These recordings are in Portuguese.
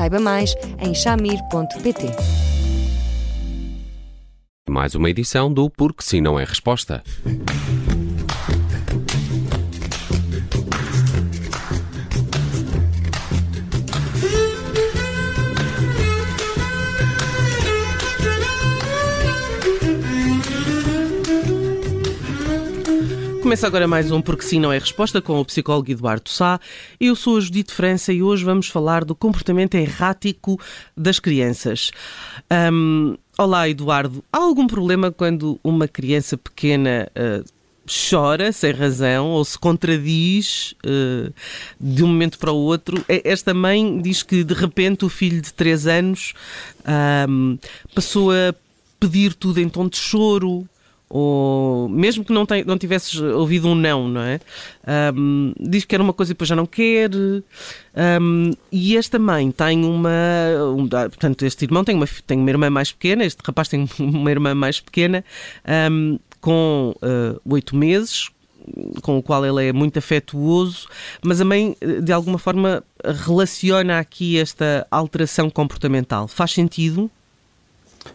Saiba mais em chamir.pt. Mais uma edição do Porque Sim Não É Resposta. Começa agora mais um Porque Sim Não É Resposta com o psicólogo Eduardo Sá. Eu sou a Judite França e hoje vamos falar do comportamento errático das crianças. Um, olá, Eduardo. Há algum problema quando uma criança pequena uh, chora sem razão ou se contradiz uh, de um momento para o outro? Esta mãe diz que de repente o filho de 3 anos passou a pedir tudo em tom de choro ou mesmo que não, tem, não tivesses ouvido um não, não é? Um, diz que era uma coisa e depois já não quer. Um, e esta mãe tem uma. Um, portanto, este irmão tem uma, tem uma irmã mais pequena, este rapaz tem uma irmã mais pequena, com uh, oito uh, meses, com o qual ele é muito afetuoso, mas a mãe, de alguma forma, relaciona aqui esta alteração comportamental. Faz sentido?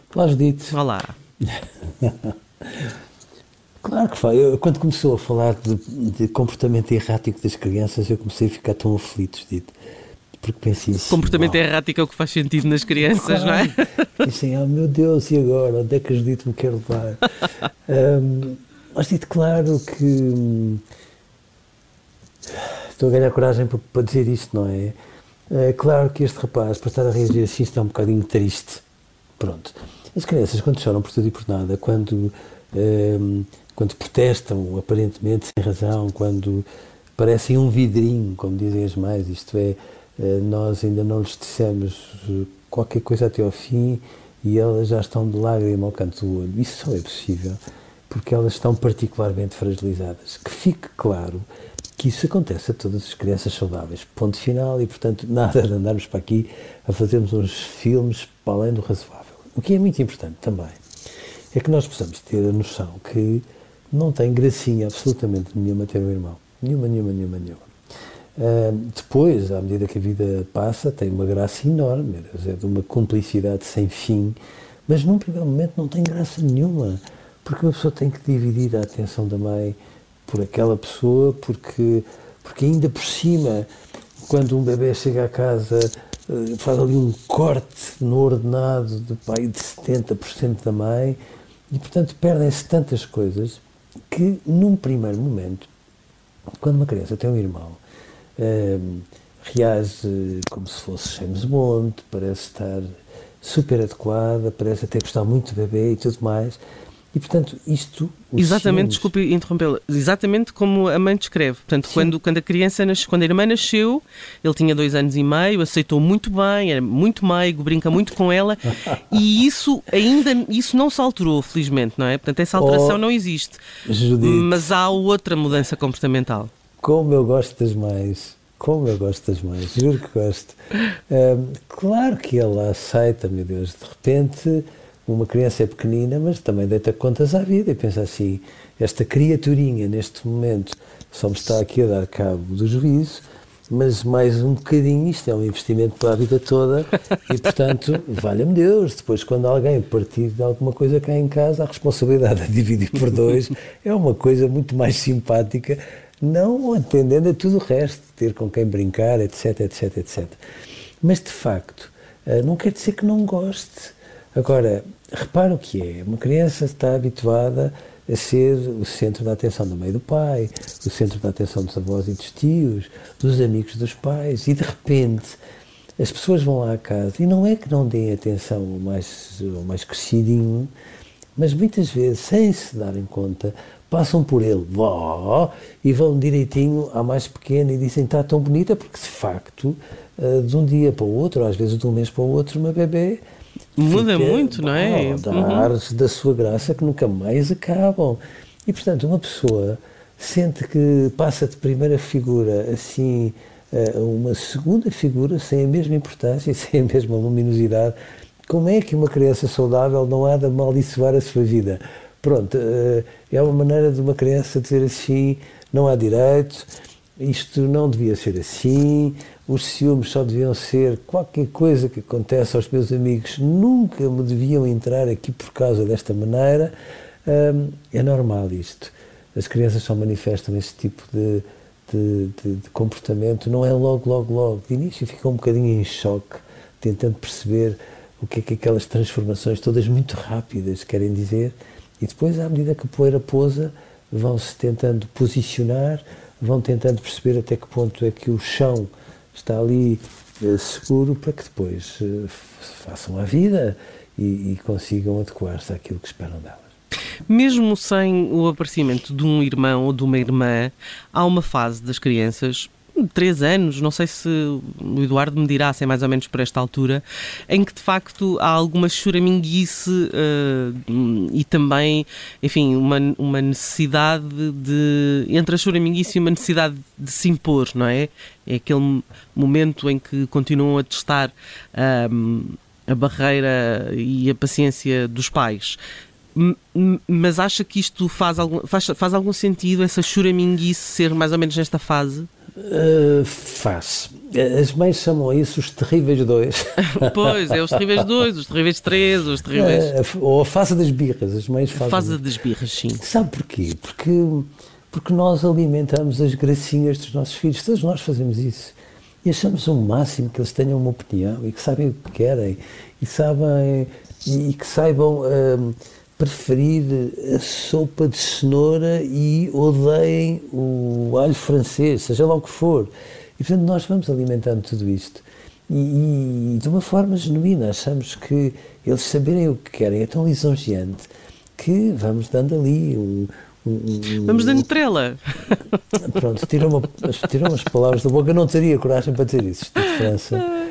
Claro, dito. Olá. Claro que faz. Eu, quando começou a falar de, de, comportamento errático das crianças, eu comecei a ficar tão aflito, dito. Porque pensei assim. Comportamento errático é o que faz sentido nas crianças, claro. não é? Pensei, oh meu Deus, e agora? Onde é que a Judite me quer levar? um, mas dito, claro que. Hum, estou a ganhar coragem para, para dizer isto, não é? É claro que este rapaz, para estar a reagir assim, está um bocadinho triste. Pronto. As crianças, quando choram por tudo e por nada, quando, um, ehm, quando protestam aparentemente sem razão, quando parecem um vidrinho, como dizem as mães, isto é, eh, nós ainda não lhes dissemos qualquer coisa até ao fim e elas já estão de lágrima ao canto do olho. Isso só é possível porque elas estão particularmente fragilizadas. Que fique claro que isso acontece a todas as crianças saudáveis. Ponto final e, portanto, nada de andarmos para aqui a fazermos uns filmes para além do razoável. O que é muito importante também é que nós possamos ter a noção que não tem gracinha absolutamente nenhuma ter um irmão. Nenhuma, nenhuma, nenhuma, nenhuma. Uh, depois, à medida que a vida passa, tem uma graça enorme, é de uma cumplicidade sem fim, mas num primeiro momento não tem graça nenhuma, porque uma pessoa tem que dividir a atenção da mãe por aquela pessoa, porque, porque ainda por cima, quando um bebê chega à casa faz ali um corte no ordenado de pai de 70% da mãe e, portanto, perdem-se tantas coisas que, num primeiro momento, quando uma criança tem um irmão, eh, reage como se fosse James Bond, parece estar super adequada, parece até gostar muito do bebê e tudo mais, e, portanto, isto... Exatamente, desculpe interrompê-la, exatamente como a mãe descreve. Portanto, quando, quando a criança, nasce, quando a irmã nasceu, ele tinha dois anos e meio, aceitou muito bem, era muito meigo, brinca muito com ela, e isso ainda, isso não se alterou, felizmente, não é? Portanto, essa alteração oh, não existe. Judite, mas há outra mudança comportamental. Como eu gosto das mães. Como eu gosto das mães, juro que gosto. Um, claro que ela aceita, meu Deus, de repente uma criança é pequenina, mas também deita contas à vida e pensa assim: esta criaturinha, neste momento, só me está aqui a dar cabo do juízo, mas mais um bocadinho, isto é um investimento para a vida toda e, portanto, valha-me Deus, depois quando alguém partir de alguma coisa cá em casa, a responsabilidade de dividir por dois é uma coisa muito mais simpática, não atendendo a tudo o resto, ter com quem brincar, etc, etc, etc. Mas, de facto, eh, não quer dizer que não goste. Agora, repara o que é. Uma criança está habituada a ser o centro da atenção mãe e do pai, o centro da atenção dos avós e dos tios, dos amigos dos pais, e de repente as pessoas vão lá à casa e não é que não deem atenção ao mais, ao mais crescidinho, mas muitas vezes, sem se darem conta, passam por ele vó, e vão direitinho à mais pequena e dizem está tão bonita, porque de facto, uh, de um dia para o outro, ou às vezes de um mês para o outro, uma bebê muda muito, não é? Dá uhum. ares da sua graça que nunca mais acabam. E portanto, uma pessoa sente que passa de primeira figura assim a uma segunda figura sem a mesma importância e sem a mesma luminosidade. Como é que uma criança saudável não há de amaldiçoar a sua vida? Pronto, eh, é uma maneira de uma criança dizer assim: não há direito, isto não devia ser assim, os ciúmes só deviam ser qualquer coisa que acontece aos meus amigos, nunca me deviam entrar aqui por causa desta maneira. É normal isto. As crianças só manifestam esse tipo de, de, de, de comportamento, não é logo, logo, logo. De início ficam um bocadinho em choque, tentando perceber o que é que aquelas transformações, todas muito rápidas, querem dizer, e depois, à medida que a poeira pousa, vão-se tentando posicionar, vão tentando perceber até que ponto é que o chão está ali eh, seguro para que depois eh, façam a vida e, e consigam adequar-se àquilo que esperam delas. Mesmo sem o aparecimento de um irmão ou de uma irmã, há uma fase das crianças três anos, não sei se o Eduardo me dirá se é mais ou menos por esta altura, em que de facto há alguma choraminguice uh, e também, enfim, uma, uma necessidade de. entre a choraminguice e uma necessidade de se impor, não é? É aquele momento em que continuam a testar um, eh, a barreira e a paciência dos pais mas acha que isto faz algum, faz, faz algum sentido, essa choraminguice ser mais ou menos nesta fase? Uh, faz. As mães chamam isso os terríveis dois. pois, é os terríveis dois, os terríveis três, os terríveis. Uh, ou a fase das birras, as mães fazem. A fase das birras, sim. Sabe porquê? Porque, porque nós alimentamos as gracinhas dos nossos filhos, todos nós fazemos isso. E achamos o máximo que eles tenham uma opinião e que sabem o que querem e, sabem, e, e que saibam. Uh, preferir a sopa de cenoura e odeiem o alho francês, seja lá o que for. E portanto nós vamos alimentando tudo isto. E, e de uma forma genuína, achamos que eles saberem o que querem é tão lisonjeante que vamos dando ali um, Vamos dando trela. Pronto, tiram, uma, umas palavras da boca, eu não teria coragem para dizer isso, de França.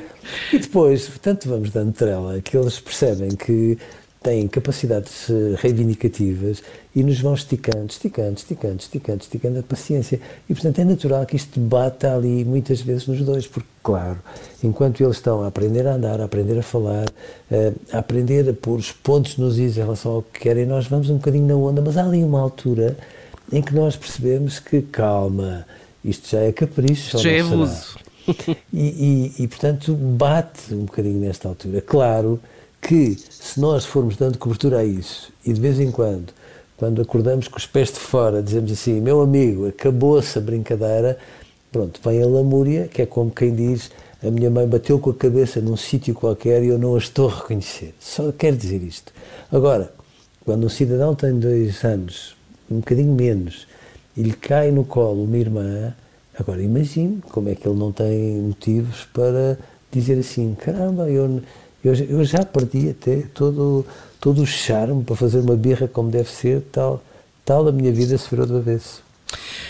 E depois, portanto, vamos dando trela, que eles percebem que têm capacidades eh, reivindicativas e nos vão esticando, esticando, esticando, esticando, esticando a paciência. E, portanto, é natural que isto bata ali muitas vezes nos dois, porque, claro, enquanto eles estão a aprender a andar, a aprender a falar, eh, a aprender a pôr os pontos nos is em relação ao que querem, nós vamos um bocadinho na onda, mas há ali uma altura em que nós percebemos que, calma, isto já é capricho. Já é abuso. E, e, e, portanto, bate um bocadinho nesta altura. Claro que se nós formos dando cobertura a isso e de vez em quando, quando acordamos com os pés de fora, dizemos assim, meu amigo, acabou-se a brincadeira, pronto, vem a lamúria, que é como quem diz, a minha mãe bateu com a cabeça num sítio qualquer e eu não a estou a reconhecer. Só quero dizer isto. Agora, quando um cidadão tem dois anos, um bocadinho menos, e lhe cai no colo uma irmã, agora imagine como é que ele não tem motivos para dizer assim, caramba, eu eu, eu já perdi até todo, todo o charme para fazer uma birra como deve ser, tal, tal a minha vida se virou de avesso.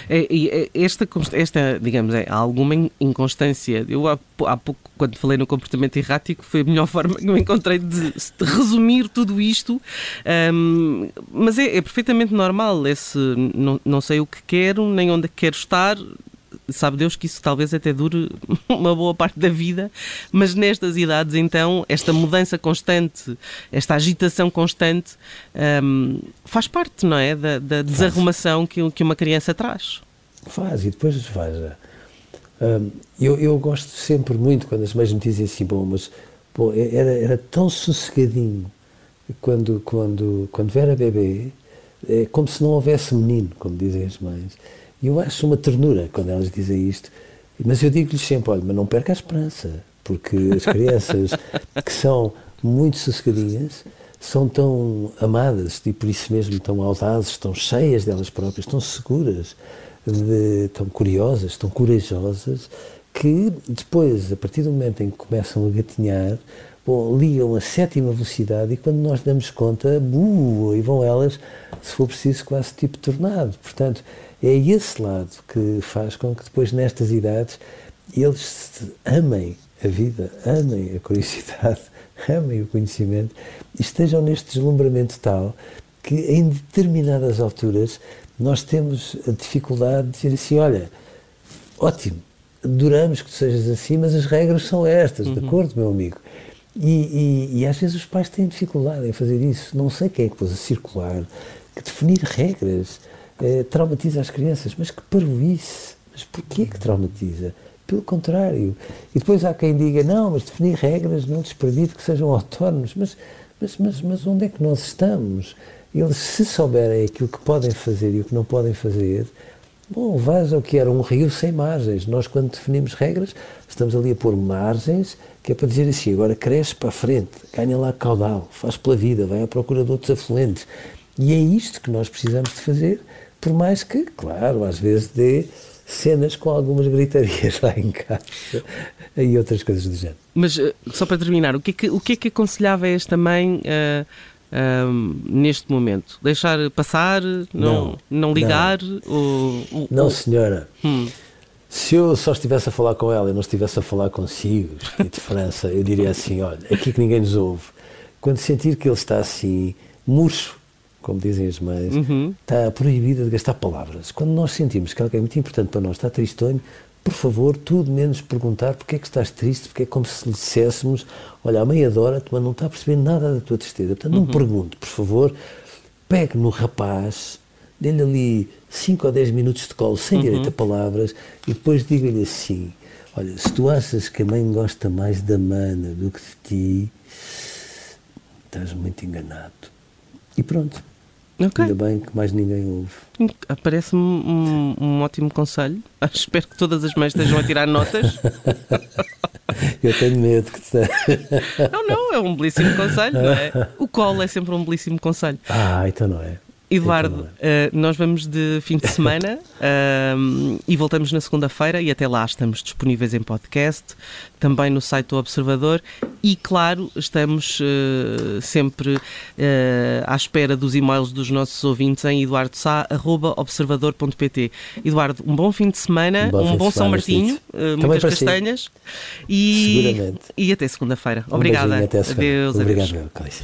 É, é, esta, esta, digamos, é alguma inconstância. Eu há, há, pouco, quando falei no comportamento errático, foi a melhor forma que eu encontrei de, resumir tudo isto. Um, mas é, é, perfeitamente normal. Esse não, não sei o que quero, nem onde quero estar, sabe Deus que isso talvez até dure uma boa parte da vida, mas nestas idades, então, esta mudança constante, esta agitação constante, um, faz parte, não é? Da, da desarrumação que, que uma criança traz. Faz, e depois veja. Um, eu, eu gosto sempre muito quando as mães me dizem assim, bom, mas bom, era, era tão sossegadinho quando, quando, quando era bebê, é como se não houvesse menino, como dizem as mães. E eu acho uma ternura quando elas dizem isto. Mas eu digo-lhes sempre: olha, mas não perca a esperança, porque as crianças que são muito sossegadinhas são tão amadas e por isso mesmo tão audazes, tão cheias delas próprias, tão seguras, de, tão curiosas, tão corajosas, que depois, a partir do momento em que começam a gatinhar, bom, ligam a sétima velocidade e quando nós damos conta, buh, e vão elas, se for preciso, quase tipo tornado. Portanto, é esse lado que faz com que depois, nestas idades, eles amem a vida, amem a curiosidade, amem o conhecimento e estejam neste deslumbramento tal que em determinadas alturas nós temos a dificuldade de dizer assim, olha, ótimo, adoramos que tu sejas assim, mas as regras são estas, uhum. de acordo, meu amigo? E, e, e, às vezes os pais têm dificuldade em fazer isso. Não sei quem é que pôs a circular, que definir regras eh, traumatiza as crianças. Mas que parvoíce! Mas porquê que traumatiza? Pelo contrário. E depois há quem diga, não, mas definir regras não lhes permite que sejam autónomos. Mas, mas, mas, mas onde é que nós estamos? Eles, se souberem aquilo que podem fazer e o que não podem fazer, bom, ao que era um rio sem margens. Nós, quando definimos regras, estamos ali a pôr margens, que é para dizer assim, agora cresce para a frente, ganha lá caudal, faz pela vida, vai à procura de outros afluentes. E é isto que nós precisamos de fazer, por mais que, claro, às vezes dê cenas com algumas gritarias lá em casa e outras coisas do género. Mas, eh, só para terminar, o que é que, o que, é que aconselhava esta mãe... Uh um, neste momento? Deixar passar? Não, não, não ligar? Não, ou, não senhora. Hum. Se eu só estivesse a falar com ela e não estivesse a falar consigo, de França, eu diria assim: olha, aqui que ninguém nos ouve. Quando sentir que ele está assim, murcho, como dizem as mães, uhum. está proibida de gastar palavras. Quando nós sentimos que alguém muito importante para nós está tristonho, por favor, tudo menos perguntar porque é que estás triste, porque é como se lhe disséssemos, olha, há meia hora tu não está a perceber nada da tua tristeza. Portanto, não uhum. pergunte, por favor, pegue no rapaz, dê-lhe ali 5 ou 10 minutos de colo sem uhum. direito a palavras e depois diga-lhe assim, olha, se tu achas que a mãe gosta mais da mana do que de ti, estás muito enganado. E pronto. Okay. Ainda bem que mais ninguém ouve. Parece-me um, um, ótimo conselho. Espero que todas as mães estejam a tirar notas. Eu tenho medo que te... Não, não, é um belíssimo conselho, não é? O colo é sempre um belíssimo conselho. Ah, então não é. Eduardo, uh, nós vamos de fim de semana uh, e voltamos na segunda-feira e até lá estamos disponíveis em podcast, também no site do Observador e, claro, estamos uh, sempre à espera dos e-mails dos nossos ouvintes em eduardosá.observador.pt. Eduardo, um bom fim de semana, um bom, um bom São Martinho, muitas castanhas e, e até segunda-feira. Um Obrigada. Até segunda. Adeus, Obrigado, adeus.